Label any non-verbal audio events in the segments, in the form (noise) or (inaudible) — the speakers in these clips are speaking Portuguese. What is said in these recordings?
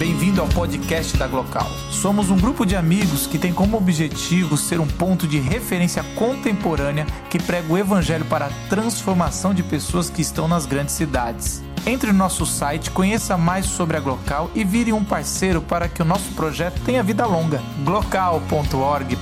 Bem-vindo ao podcast da Glocal. Somos um grupo de amigos que tem como objetivo ser um ponto de referência contemporânea que prega o evangelho para a transformação de pessoas que estão nas grandes cidades. Entre no nosso site, conheça mais sobre a Glocal e vire um parceiro para que o nosso projeto tenha vida longa. glocal.org.br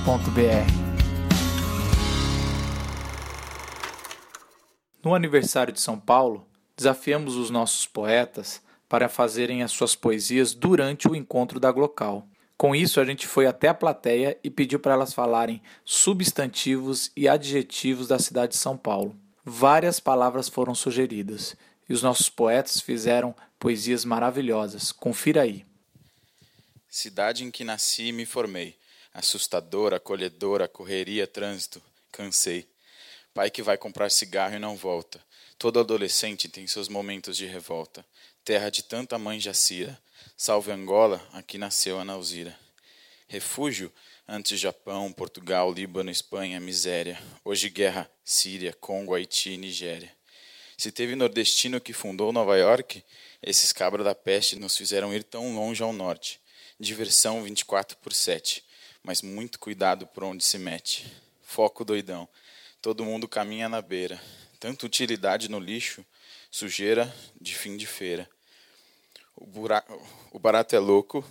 No aniversário de São Paulo, desafiamos os nossos poetas para fazerem as suas poesias durante o encontro da Glocal. Com isso, a gente foi até a plateia e pediu para elas falarem substantivos e adjetivos da cidade de São Paulo. Várias palavras foram sugeridas e os nossos poetas fizeram poesias maravilhosas. Confira aí. Cidade em que nasci e me formei. Assustadora, acolhedora, correria, trânsito. Cansei. Pai que vai comprar cigarro e não volta. Todo adolescente tem seus momentos de revolta terra de tanta mãe Jacira. Salve Angola, aqui nasceu a Nauzira. Refúgio, antes Japão, Portugal, Líbano, Espanha, miséria. Hoje guerra, Síria, Congo, Haiti, Nigéria. Se teve nordestino que fundou Nova York, esses cabras da peste nos fizeram ir tão longe ao norte. Diversão 24 por 7, mas muito cuidado por onde se mete. Foco doidão, todo mundo caminha na beira. Tanta utilidade no lixo, sujeira de fim de feira. O, buraco, o barato é louco,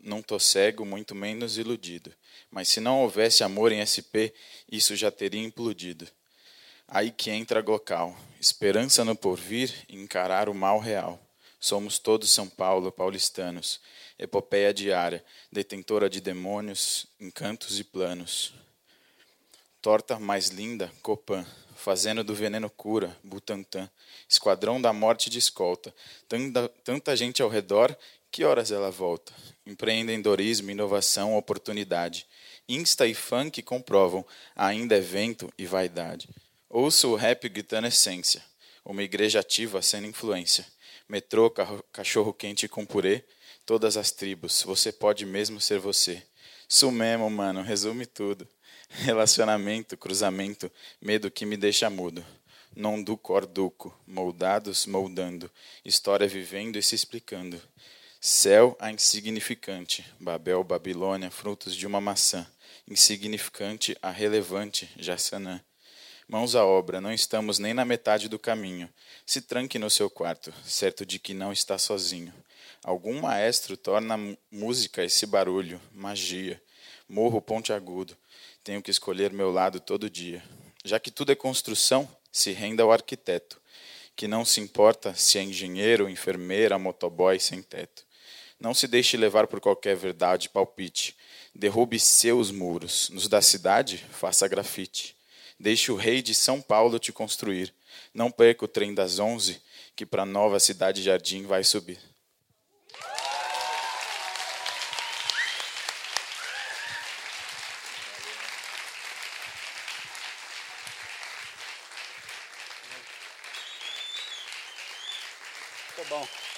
não tô cego, muito menos iludido. Mas se não houvesse amor em SP, isso já teria implodido. Aí que entra Glocal, esperança no porvir e encarar o mal real. Somos todos São Paulo, paulistanos, epopeia diária, detentora de demônios, encantos e planos. Torta mais linda, Copan fazendo do veneno cura, Butantan, esquadrão da morte de escolta, tanta, tanta gente ao redor, que horas ela volta? Empreendedorismo, inovação, oportunidade. Insta e funk comprovam, ainda é vento e vaidade. Ouço o rap gritando essência, uma igreja ativa sendo influência. Metrô, cachorro quente com purê, todas as tribos, você pode mesmo ser você. Isso mesmo, mano, resume tudo. (laughs) Relacionamento, cruzamento, medo que me deixa mudo. Non duco moldados, moldando, história vivendo e se explicando. Céu a insignificante, Babel, Babilônia, frutos de uma maçã. Insignificante a relevante, Jassanã. Mãos à obra, não estamos nem na metade do caminho. Se tranque no seu quarto, certo de que não está sozinho. Algum maestro torna música esse barulho, magia. Morro ponte agudo, tenho que escolher meu lado todo dia. Já que tudo é construção, se renda ao arquiteto, que não se importa se é engenheiro, enfermeira, motoboy sem teto. Não se deixe levar por qualquer verdade palpite. Derrube seus muros. Nos da cidade, faça grafite. Deixe o rei de São Paulo te construir. Não perca o trem das onze, que para a nova cidade jardim vai subir. Ficou bom.